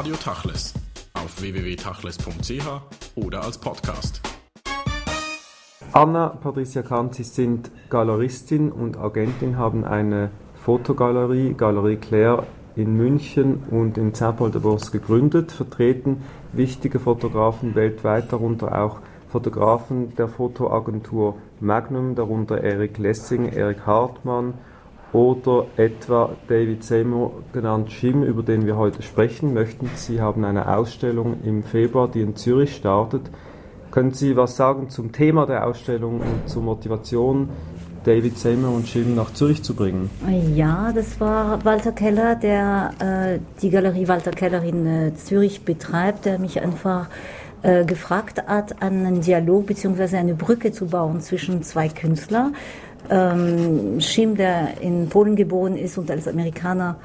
Radio Tachles auf www.tachles.ch oder als Podcast. Anna Patricia Kahn, Sie sind Galeristin und Agentin, haben eine Fotogalerie, Galerie Claire in München und in Saint-Paul-de-Vence gegründet, vertreten wichtige Fotografen weltweit, darunter auch Fotografen der Fotoagentur Magnum, darunter Eric Lessing, Eric Hartmann oder etwa David Seymour, genannt Jim, über den wir heute sprechen möchten. Sie haben eine Ausstellung im Februar, die in Zürich startet. Können Sie was sagen zum Thema der Ausstellung und zur Motivation, David Seymour und Jim nach Zürich zu bringen? Ja, das war Walter Keller, der äh, die Galerie Walter Keller in äh, Zürich betreibt, der mich einfach äh, gefragt hat, einen Dialog bzw. eine Brücke zu bauen zwischen zwei Künstlern. Ähm, Schim, der in Polen geboren ist und als Amerikaner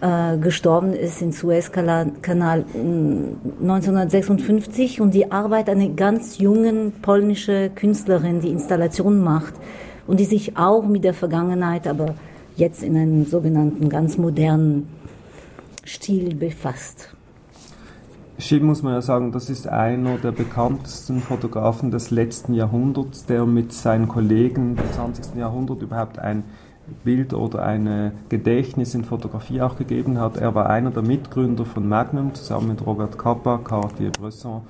äh, gestorben ist im Suezkanal 1956 und die Arbeit einer ganz jungen polnischen Künstlerin, die Installationen macht und die sich auch mit der Vergangenheit, aber jetzt in einem sogenannten ganz modernen Stil befasst. Schimm muss man ja sagen, das ist einer der bekanntesten Fotografen des letzten Jahrhunderts, der mit seinen Kollegen im 20. Jahrhundert überhaupt ein Bild oder ein Gedächtnis in Fotografie auch gegeben hat. Er war einer der Mitgründer von Magnum zusammen mit Robert Capa, Cartier-Bresson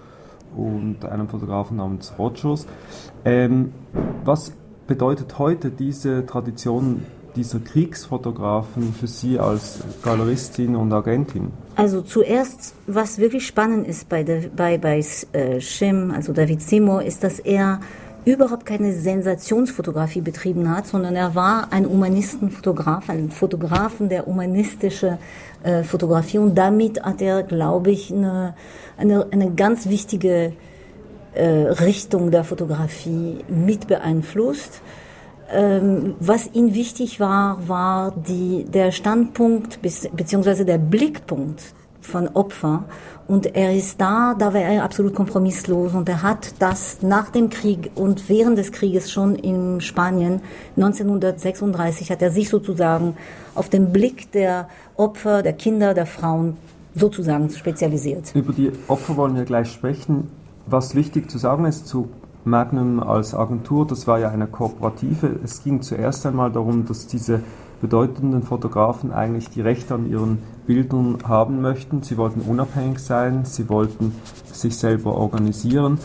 und einem Fotografen namens Rogers. Ähm, was bedeutet heute diese Tradition dieser Kriegsfotografen für Sie als Galeristin und Agentin? Also zuerst, was wirklich spannend ist bei, der, bei, bei äh, Shim, also David Seymour, ist, dass er überhaupt keine Sensationsfotografie betrieben hat, sondern er war ein Humanistenfotograf, ein Fotografen der humanistische äh, Fotografie und damit hat er, glaube ich, eine, eine, eine ganz wichtige äh, Richtung der Fotografie mit beeinflusst. Ähm, was ihm wichtig war, war die, der Standpunkt beziehungsweise der Blickpunkt von Opfer. Und er ist da, da war er absolut kompromisslos und er hat das nach dem Krieg und während des Krieges schon in Spanien 1936 hat er sich sozusagen auf den Blick der Opfer, der Kinder, der Frauen sozusagen spezialisiert. Über die Opfer wollen wir gleich sprechen. Was wichtig zu sagen ist zu Magnum als Agentur, das war ja eine Kooperative. Es ging zuerst einmal darum, dass diese bedeutenden Fotografen eigentlich die Rechte an ihren Bildern haben möchten. Sie wollten unabhängig sein, sie wollten sich selber organisieren.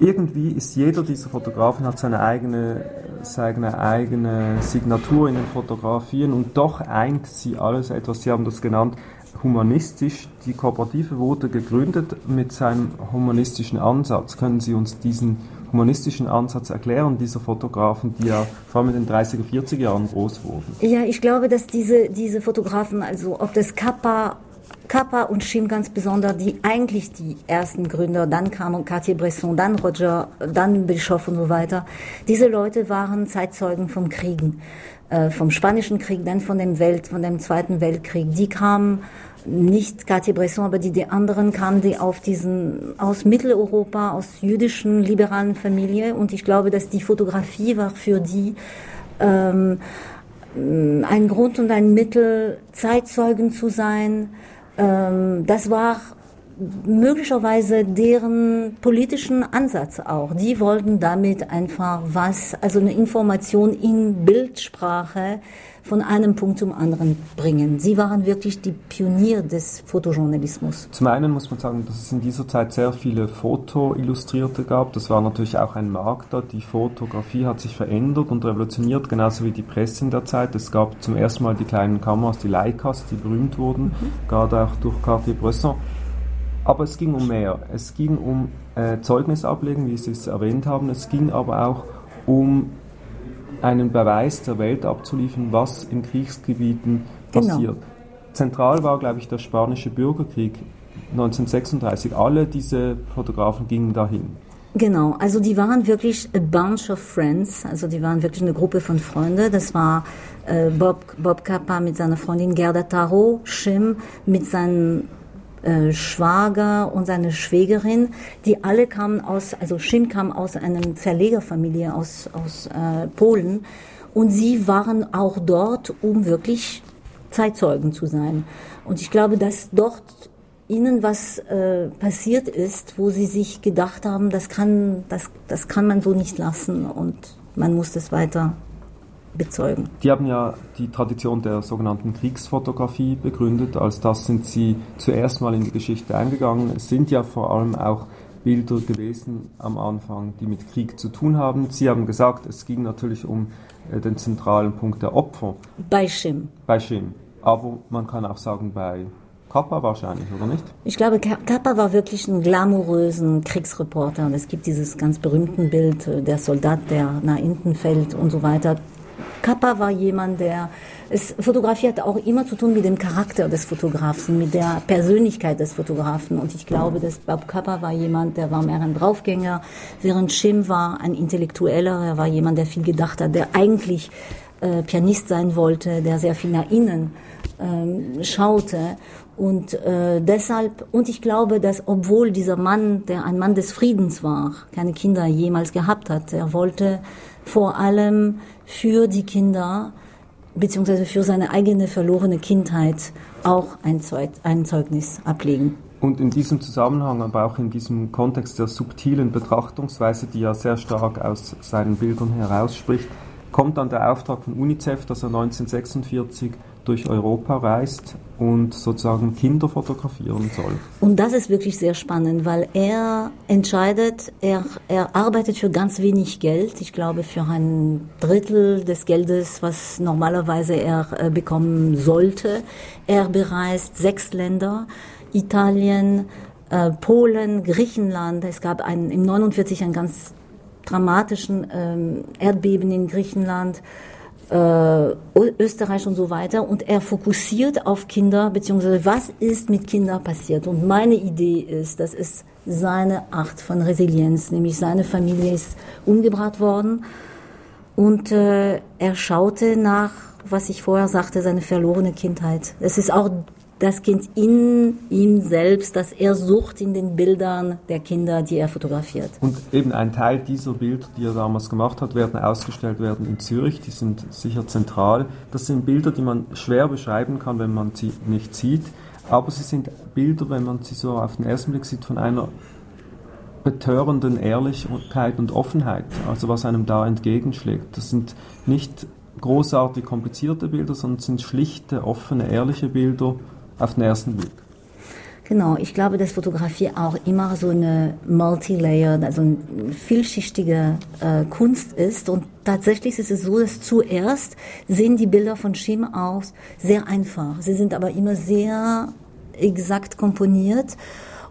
Irgendwie ist jeder dieser Fotografen hat seine eigene, seine eigene Signatur in den Fotografien und doch eint sie alles etwas, Sie haben das genannt, humanistisch. Die Kooperative wurde gegründet mit seinem humanistischen Ansatz. Können Sie uns diesen humanistischen Ansatz erklären, dieser Fotografen, die ja vor allem in den 30er, 40er Jahren groß wurden? Ja, ich glaube, dass diese, diese Fotografen, also ob das Kappa Kappa und Schim ganz besonders, die eigentlich die ersten Gründer, dann kam Cartier-Bresson, dann Roger, dann Bischof und so weiter. Diese Leute waren Zeitzeugen vom Kriegen, äh, vom Spanischen Krieg, dann von dem Welt, von dem Zweiten Weltkrieg. Die kamen nicht Cartier-Bresson, aber die, die anderen kamen die auf diesen, aus Mitteleuropa, aus jüdischen liberalen Familie und ich glaube, dass die Fotografie war für die ähm, ein Grund und ein Mittel, Zeitzeugen zu sein. Ähm, das war möglicherweise deren politischen Ansatz auch. Die wollten damit einfach was, also eine Information in Bildsprache von einem Punkt zum anderen bringen. Sie waren wirklich die Pionier des Fotojournalismus. Zum einen muss man sagen, dass es in dieser Zeit sehr viele Fotoillustrierte gab. Das war natürlich auch ein Markt da. Die Fotografie hat sich verändert und revolutioniert, genauso wie die Presse in der Zeit. Es gab zum ersten Mal die kleinen Kameras, die Leicas, die berühmt wurden, mhm. gerade auch durch Cartier-Bresson. Aber es ging um mehr. Es ging um äh, Zeugnis ablegen, wie Sie es erwähnt haben. Es ging aber auch um einen Beweis der Welt abzuliefern, was in Kriegsgebieten genau. passiert. Zentral war, glaube ich, der spanische Bürgerkrieg 1936. Alle diese Fotografen gingen dahin. Genau, also die waren wirklich a bunch of friends, also die waren wirklich eine Gruppe von Freunden. Das war äh, Bob, Bob Kappa mit seiner Freundin Gerda Tarot, Schim mit seinem äh, Schwager und seine Schwägerin, die alle kamen aus, also Schim kam aus einer Verlegerfamilie aus, aus äh, Polen und sie waren auch dort, um wirklich Zeitzeugen zu sein. Und ich glaube, dass dort ihnen was äh, passiert ist, wo sie sich gedacht haben, das kann, das, das kann man so nicht lassen und man muss das weiter bezeugen. Die haben ja die Tradition der sogenannten Kriegsfotografie begründet. Als das sind sie zuerst mal in die Geschichte eingegangen. Es sind ja vor allem auch Bilder gewesen am Anfang, die mit Krieg zu tun haben. Sie haben gesagt, es ging natürlich um äh, den zentralen Punkt der Opfer. Bei Schim. Bei Schim. Aber man kann auch sagen, bei Kappa wahrscheinlich, oder nicht? Ich glaube, Kappa war wirklich ein glamourösen Kriegsreporter. Und es gibt dieses ganz berühmte Bild, äh, der Soldat, der nach hinten fällt und so weiter. Kappa war jemand, der es fotografiert auch immer zu tun mit dem Charakter des Fotografen, mit der Persönlichkeit des Fotografen. Und ich glaube, dass Bob Kappa war jemand, der war mehr ein Draufgänger, während Shim war ein Intellektueller, er war jemand, der viel gedacht hat, der eigentlich äh, Pianist sein wollte, der sehr viel nach innen ähm, schaute. Und äh, deshalb, und ich glaube, dass obwohl dieser Mann, der ein Mann des Friedens war, keine Kinder jemals gehabt hat, er wollte vor allem für die Kinder beziehungsweise für seine eigene verlorene Kindheit auch ein, Zeug, ein Zeugnis ablegen. Und in diesem Zusammenhang, aber auch in diesem Kontext der subtilen Betrachtungsweise, die ja sehr stark aus seinen Bildern herausspricht, kommt dann der Auftrag von UNICEF, dass er 1946 durch Europa reist und sozusagen Kinder fotografieren soll. Und das ist wirklich sehr spannend, weil er entscheidet, er, er arbeitet für ganz wenig Geld, ich glaube für ein Drittel des Geldes, was normalerweise er äh, bekommen sollte. Er bereist sechs Länder, Italien, äh, Polen, Griechenland. Es gab ein, im 49 einen ganz dramatischen ähm, Erdbeben in Griechenland Österreich und so weiter. Und er fokussiert auf Kinder, beziehungsweise was ist mit Kindern passiert. Und meine Idee ist, das ist seine Art von Resilienz, nämlich seine Familie ist umgebracht worden. Und äh, er schaute nach, was ich vorher sagte, seine verlorene Kindheit. Es ist auch das Kind in ihm selbst, das er sucht in den Bildern der Kinder, die er fotografiert. Und eben ein Teil dieser Bilder, die er damals gemacht hat, werden ausgestellt werden in Zürich. Die sind sicher zentral. Das sind Bilder, die man schwer beschreiben kann, wenn man sie nicht sieht. Aber sie sind Bilder, wenn man sie so auf den ersten Blick sieht, von einer betörenden Ehrlichkeit und Offenheit, also was einem da entgegenschlägt. Das sind nicht großartig komplizierte Bilder, sondern sind schlichte, offene, ehrliche Bilder, auf den ersten Blick. Genau, ich glaube, dass Fotografie auch immer so eine multi-layered, also eine vielschichtige äh, Kunst ist. Und tatsächlich ist es so, dass zuerst sehen die Bilder von Schim aus sehr einfach. Sie sind aber immer sehr exakt komponiert.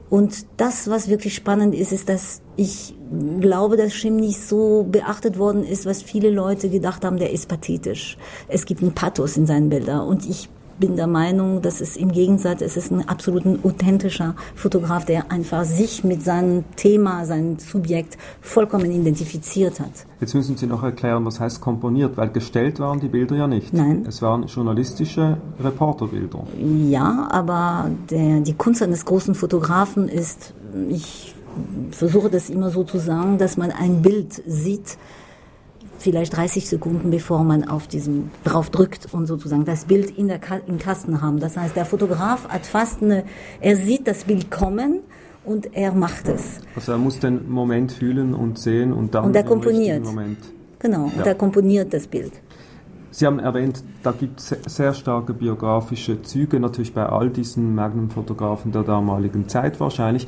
Und das, was wirklich spannend ist, ist, dass ich glaube, dass Schim nicht so beachtet worden ist, was viele Leute gedacht haben, der ist pathetisch. Es gibt einen Pathos in seinen Bildern. Und ich bin der Meinung, dass es im Gegensatz, es ist ein absolut authentischer Fotograf, der einfach sich mit seinem Thema, seinem Subjekt vollkommen identifiziert hat. Jetzt müssen Sie noch erklären, was heißt komponiert, weil gestellt waren die Bilder ja nicht. Nein. Es waren journalistische Reporterbilder. Ja, aber der, die Kunst eines großen Fotografen ist, ich versuche das immer so zu sagen, dass man ein Bild sieht, vielleicht 30 Sekunden, bevor man auf diesem drauf drückt und sozusagen das Bild in der im Kasten haben. Das heißt, der Fotograf hat fast eine, er sieht das Bild kommen und er macht es. Also er muss den Moment fühlen und sehen und dann und er komponiert. Moment. Genau, ja. und er komponiert das Bild. Sie haben erwähnt, da gibt es sehr starke biografische Züge, natürlich bei all diesen Magnum-Fotografen der damaligen Zeit wahrscheinlich.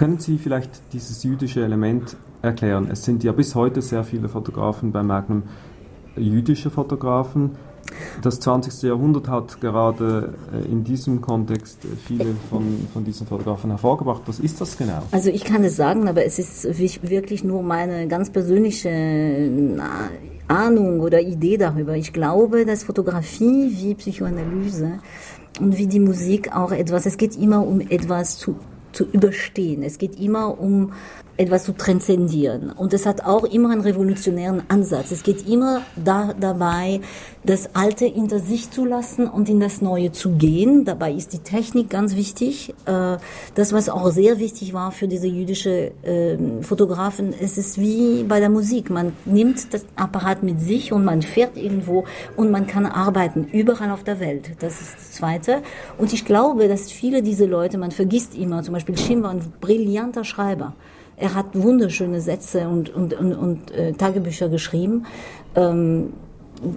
Können Sie vielleicht dieses jüdische Element erklären? Es sind ja bis heute sehr viele Fotografen bei Magnum jüdische Fotografen. Das 20. Jahrhundert hat gerade äh, in diesem Kontext viele von, von diesen Fotografen hervorgebracht. Was ist das genau? Also ich kann es sagen, aber es ist wirklich nur meine ganz persönliche Ahnung oder Idee darüber. Ich glaube, dass Fotografie wie Psychoanalyse und wie die Musik auch etwas, es geht immer um etwas zu zu überstehen. Es geht immer um etwas zu transzendieren. Und es hat auch immer einen revolutionären Ansatz. Es geht immer da, dabei, das Alte hinter sich zu lassen und in das Neue zu gehen. Dabei ist die Technik ganz wichtig. Äh, das, was auch sehr wichtig war für diese jüdische ähm, Fotografen, es ist wie bei der Musik. Man nimmt das Apparat mit sich und man fährt irgendwo und man kann arbeiten, überall auf der Welt. Das ist das Zweite. Und ich glaube, dass viele diese Leute, man vergisst immer, zum Beispiel Schim war ein brillanter Schreiber. Er hat wunderschöne Sätze und, und, und, und äh, Tagebücher geschrieben. Ähm,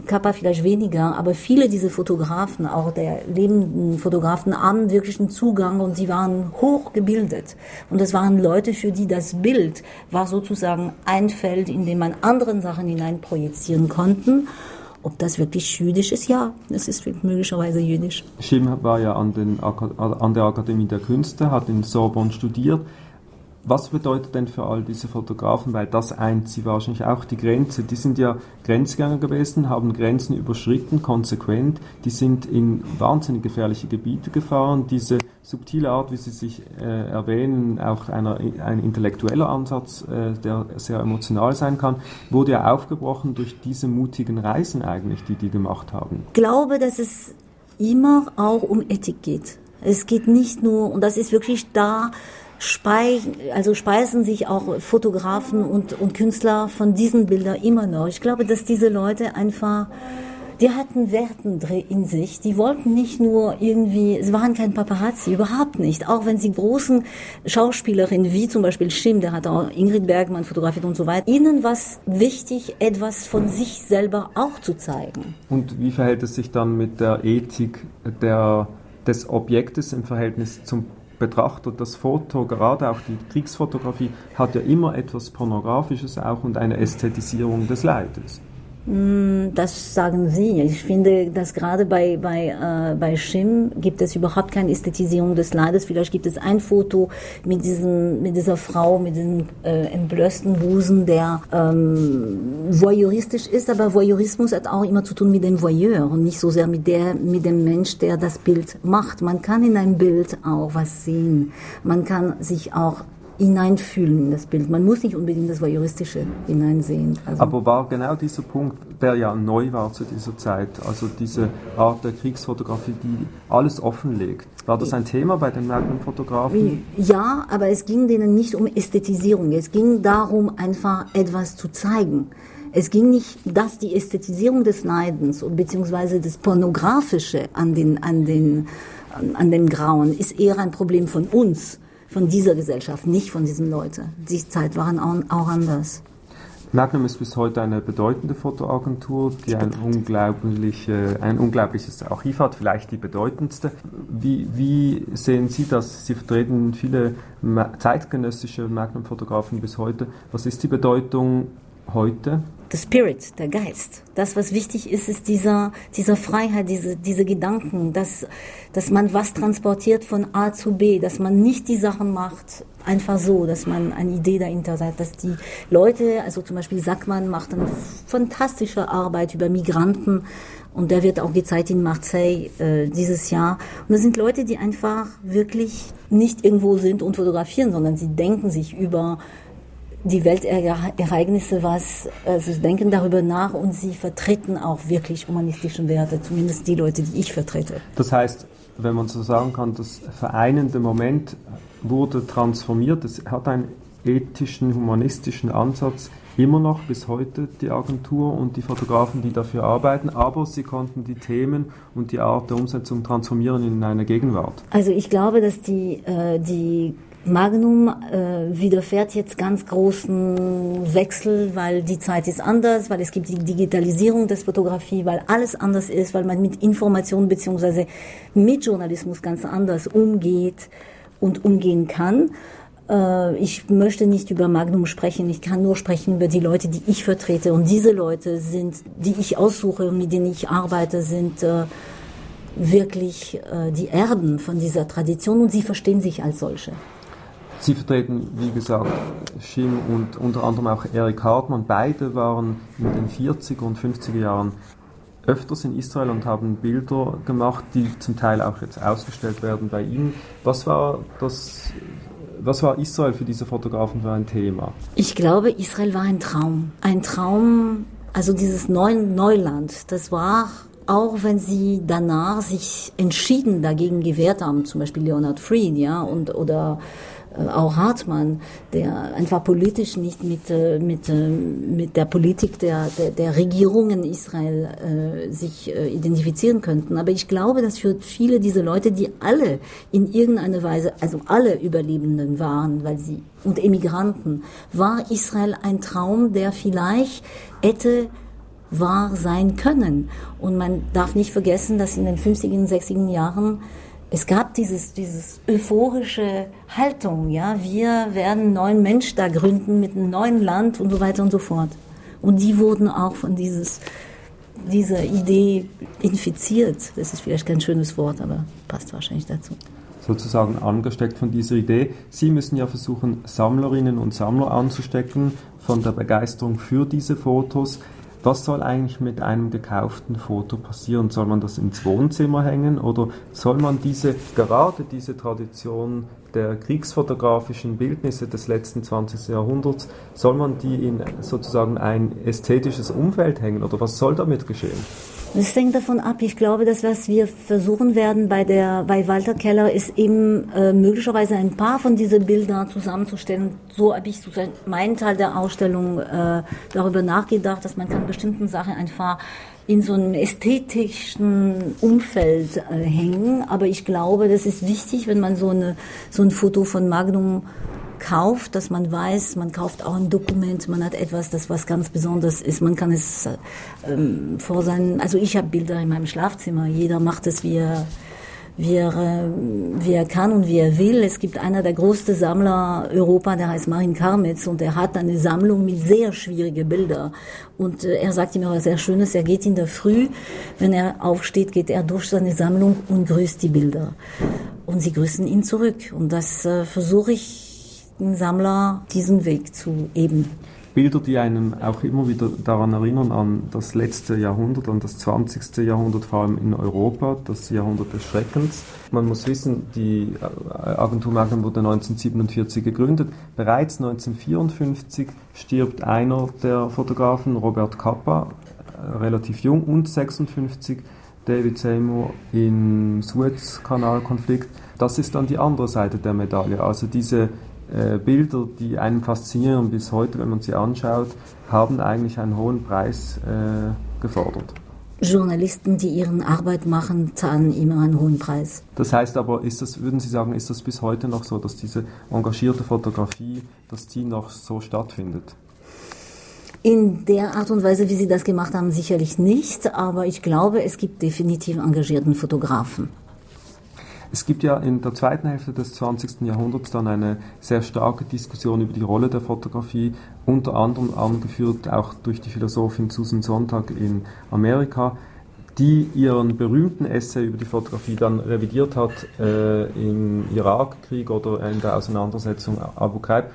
Kappa vielleicht weniger, aber viele dieser Fotografen, auch der lebenden Fotografen, haben wirklich einen Zugang und sie waren hochgebildet. Und das waren Leute, für die das Bild war sozusagen ein Feld, in dem man anderen Sachen hineinprojizieren konnte. Ob das wirklich jüdisch ist? Ja, es ist möglicherweise jüdisch. Schim war ja an, den, an der Akademie der Künste, hat in Sorbonne studiert. Was bedeutet denn für all diese Fotografen, weil das eint sie wahrscheinlich auch die Grenze, die sind ja Grenzgänger gewesen, haben Grenzen überschritten, konsequent, die sind in wahnsinnig gefährliche Gebiete gefahren, diese subtile Art, wie Sie sich äh, erwähnen, auch einer, ein intellektueller Ansatz, äh, der sehr emotional sein kann, wurde ja aufgebrochen durch diese mutigen Reisen eigentlich, die die gemacht haben. Ich glaube, dass es immer auch um Ethik geht. Es geht nicht nur, und das ist wirklich da, also speisen sich auch Fotografen und, und Künstler von diesen Bildern immer noch. Ich glaube, dass diese Leute einfach, die hatten Werten in sich. Die wollten nicht nur irgendwie, es waren kein Paparazzi, überhaupt nicht. Auch wenn sie großen Schauspielerinnen wie zum Beispiel Schim, der hat auch Ingrid Bergmann fotografiert und so weiter, ihnen war wichtig, etwas von sich selber auch zu zeigen. Und wie verhält es sich dann mit der Ethik der, des Objektes im Verhältnis zum betrachtet, das Foto, gerade auch die Kriegsfotografie, hat ja immer etwas Pornografisches auch und eine Ästhetisierung des Leides. Mm, das sagen Sie. Ich finde, dass gerade bei, bei, äh, bei Schim gibt es überhaupt keine Ästhetisierung des Leides. Vielleicht gibt es ein Foto mit, diesem, mit dieser Frau, mit diesem äh, entblößten Busen, der ähm, voyeuristisch ist, aber Voyeurismus hat auch immer zu tun mit dem Voyeur und nicht so sehr mit, der, mit dem Mensch, der das Bild macht. Man kann in einem Bild auch was sehen. Man kann sich auch hineinfühlen in das Bild. Man muss nicht unbedingt das Voyeuristische hineinsehen. Also Aber war genau dieser Punkt, der ja neu war zu dieser Zeit, also diese Art der Kriegsfotografie, die alles offenlegt. War das ein Thema bei den Magnum-Fotografen? Ja, aber es ging denen nicht um Ästhetisierung. Es ging darum, einfach etwas zu zeigen. Es ging nicht, dass die Ästhetisierung des Neidens beziehungsweise das Pornografische an den, an den, an den Grauen ist eher ein Problem von uns von dieser Gesellschaft, nicht von diesen Leuten. Die Zeit waren auch anders. Magnum ist bis heute eine bedeutende Fotoagentur, die ein, unglaubliche, ein unglaubliches Archiv hat, vielleicht die bedeutendste. Wie, wie sehen Sie das? Sie vertreten viele zeitgenössische Magnum-Fotografen bis heute. Was ist die Bedeutung heute? The Spirit, der Geist. Das, was wichtig ist, ist dieser, dieser Freiheit, diese, diese Gedanken, dass, dass man was transportiert von A zu B, dass man nicht die Sachen macht einfach so, dass man eine Idee dahinter hat, dass die Leute, also zum Beispiel Sackmann macht eine fantastische Arbeit über Migranten und der wird auch gezeigt in Marseille äh, dieses Jahr. Und das sind Leute, die einfach wirklich nicht irgendwo sind und fotografieren, sondern sie denken sich über die Weltereignisse was, also sie denken darüber nach und sie vertreten auch wirklich humanistische Werte, zumindest die Leute, die ich vertrete. Das heißt, wenn man so sagen kann, das vereinende Moment wurde transformiert, es hat einen ethischen, humanistischen Ansatz, immer noch bis heute die Agentur und die Fotografen, die dafür arbeiten, aber sie konnten die Themen und die Art der Umsetzung transformieren in eine Gegenwart. Also ich glaube, dass die, äh, die Magnum äh, widerfährt jetzt ganz großen Wechsel, weil die Zeit ist anders, weil es gibt die Digitalisierung des Fotografie, weil alles anders ist, weil man mit Informationen beziehungsweise mit Journalismus ganz anders umgeht und umgehen kann. Äh, ich möchte nicht über Magnum sprechen, ich kann nur sprechen über die Leute, die ich vertrete. Und diese Leute sind, die ich aussuche und mit denen ich arbeite, sind äh, wirklich äh, die Erben von dieser Tradition und sie verstehen sich als solche. Sie vertreten, wie gesagt, Schim und unter anderem auch Erik Hartmann. Beide waren in den 40er und 50er Jahren öfters in Israel und haben Bilder gemacht, die zum Teil auch jetzt ausgestellt werden bei Ihnen. Was war das Was war Israel für diese Fotografen für ein Thema? Ich glaube, Israel war ein Traum. Ein Traum, also dieses Neuland, das war auch wenn sie danach sich entschieden dagegen gewehrt haben, zum Beispiel Leonard Fried, ja, und oder auch Hartmann, der einfach politisch nicht mit, äh, mit, äh, mit der Politik der, der, der Regierungen Israel äh, sich äh, identifizieren könnten. Aber ich glaube, dass für viele dieser Leute, die alle in irgendeiner Weise, also alle Überlebenden waren, weil sie und Emigranten, war Israel ein Traum, der vielleicht hätte wahr sein können. Und man darf nicht vergessen, dass in den 50er und 60er Jahren es gab dieses, dieses euphorische Haltung, ja, wir werden einen neuen Mensch da gründen mit einem neuen Land und so weiter und so fort. Und die wurden auch von dieses, dieser Idee infiziert. Das ist vielleicht kein schönes Wort, aber passt wahrscheinlich dazu. Sozusagen angesteckt von dieser Idee. Sie müssen ja versuchen, Sammlerinnen und Sammler anzustecken von der Begeisterung für diese Fotos. Was soll eigentlich mit einem gekauften Foto passieren? Soll man das ins Wohnzimmer hängen oder soll man diese, gerade diese Tradition der kriegsfotografischen Bildnisse des letzten 20. Jahrhunderts, soll man die in sozusagen ein ästhetisches Umfeld hängen oder was soll damit geschehen? Das hängt davon ab. Ich glaube, dass was wir versuchen werden bei der bei Walter Keller ist eben äh, möglicherweise ein paar von diesen Bildern zusammenzustellen. So habe ich sozusagen meinen Teil der Ausstellung äh, darüber nachgedacht, dass man kann bestimmten Sachen einfach in so einem ästhetischen Umfeld äh, hängen. Aber ich glaube, das ist wichtig, wenn man so eine so ein Foto von Magnum kauft, dass man weiß, man kauft auch ein Dokument, man hat etwas, das was ganz Besonderes ist. Man kann es ähm, vor seinen, also ich habe Bilder in meinem Schlafzimmer. Jeder macht es, wie er, wie er, äh, wie er kann und wie er will. Es gibt einer der größten Sammler Europa, der heißt Marin Karmitz und er hat eine Sammlung mit sehr schwierigen Bildern. Und äh, er sagt mir was sehr Schönes, er geht in der Früh, wenn er aufsteht, geht er durch seine Sammlung und grüßt die Bilder. Und sie grüßen ihn zurück. Und das äh, versuche ich Sammler diesen Weg zu eben. Bilder, die einen auch immer wieder daran erinnern, an das letzte Jahrhundert, an das 20. Jahrhundert, vor allem in Europa, das Jahrhundert des Schreckens. Man muss wissen, die Agentur Magnum wurde 1947 gegründet. Bereits 1954 stirbt einer der Fotografen, Robert Capa, relativ jung, und 56 David Seymour im Suezkanalkonflikt. Das ist dann die andere Seite der Medaille. Also diese äh, Bilder, die einen faszinieren bis heute, wenn man sie anschaut, haben eigentlich einen hohen Preis äh, gefordert. Journalisten, die ihren Arbeit machen, zahlen immer einen hohen Preis. Das heißt aber, ist das, würden Sie sagen, ist das bis heute noch so, dass diese engagierte Fotografie, dass die noch so stattfindet? In der Art und Weise, wie Sie das gemacht haben, sicherlich nicht, aber ich glaube, es gibt definitiv engagierten Fotografen. Es gibt ja in der zweiten Hälfte des 20. Jahrhunderts dann eine sehr starke Diskussion über die Rolle der Fotografie, unter anderem angeführt auch durch die Philosophin Susan Sontag in Amerika, die ihren berühmten Essay über die Fotografie dann revidiert hat äh, im Irakkrieg oder in der Auseinandersetzung Abu Ghraib.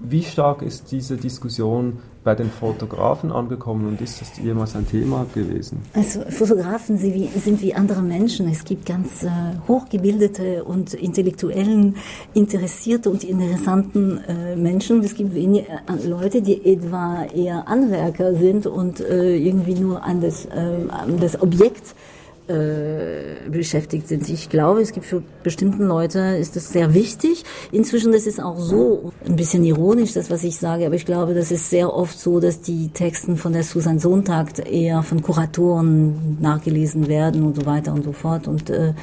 Wie stark ist diese Diskussion bei den Fotografen angekommen und ist das jemals ein Thema gewesen? Also Fotografen sind wie, sind wie andere Menschen. Es gibt ganz äh, hochgebildete und intellektuellen, interessierte und interessanten äh, Menschen. Es gibt wenige äh, Leute, die etwa eher Anwerker sind und äh, irgendwie nur an das, äh, an das Objekt äh, beschäftigt sind. Ich glaube, es gibt für bestimmten Leute ist das sehr wichtig. Inzwischen das ist auch so ein bisschen ironisch, das was ich sage, aber ich glaube, das ist sehr oft so, dass die Texten von der Susan Sontag eher von Kuratoren nachgelesen werden und so weiter und so fort und äh,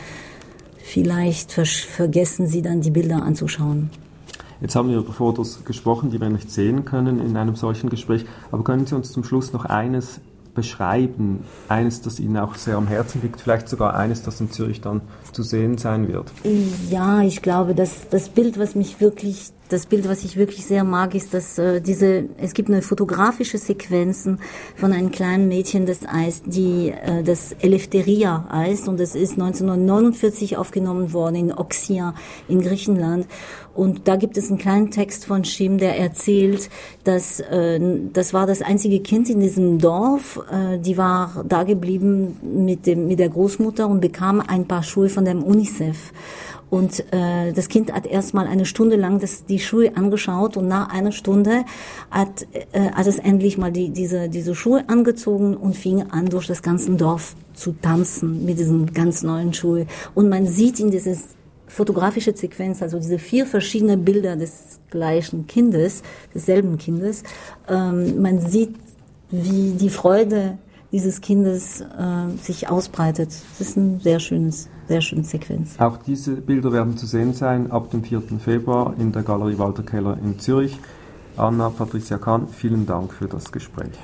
vielleicht vergessen sie dann die Bilder anzuschauen. Jetzt haben wir über Fotos gesprochen, die wir nicht sehen können in einem solchen Gespräch. Aber können Sie uns zum Schluss noch eines beschreiben? Eines, das Ihnen auch sehr am Herzen liegt, vielleicht sogar eines, das in Zürich dann zu sehen sein wird? Ja, ich glaube, dass das Bild, was mich wirklich das Bild, was ich wirklich sehr mag, ist, dass äh, diese, es gibt eine fotografische Sequenzen von einem kleinen Mädchen, das heißt, die äh, das Eleftheria heißt und das ist 1949 aufgenommen worden in Oxia in Griechenland. Und da gibt es einen kleinen Text von Schim, der erzählt, dass äh, das war das einzige Kind in diesem Dorf, äh, die war da geblieben mit dem mit der Großmutter und bekam ein paar Schuhe von dem UNICEF Und äh, das Kind hat erstmal eine Stunde lang das, die Schuhe angeschaut und nach einer Stunde hat, äh, hat es endlich mal die, diese, diese Schuhe angezogen und fing an, durch das ganze Dorf zu tanzen mit diesen ganz neuen Schuhen. Und man sieht in dieses fotografische Sequenz, also diese vier verschiedene Bilder des gleichen Kindes, desselben Kindes, ähm, man sieht, wie die Freude dieses Kindes äh, sich ausbreitet. Das ist ein sehr schönes, sehr schöne Sequenz. Auch diese Bilder werden zu sehen sein ab dem 4. Februar in der Galerie Walter Keller in Zürich. Anna Patricia Kahn, vielen Dank für das Gespräch.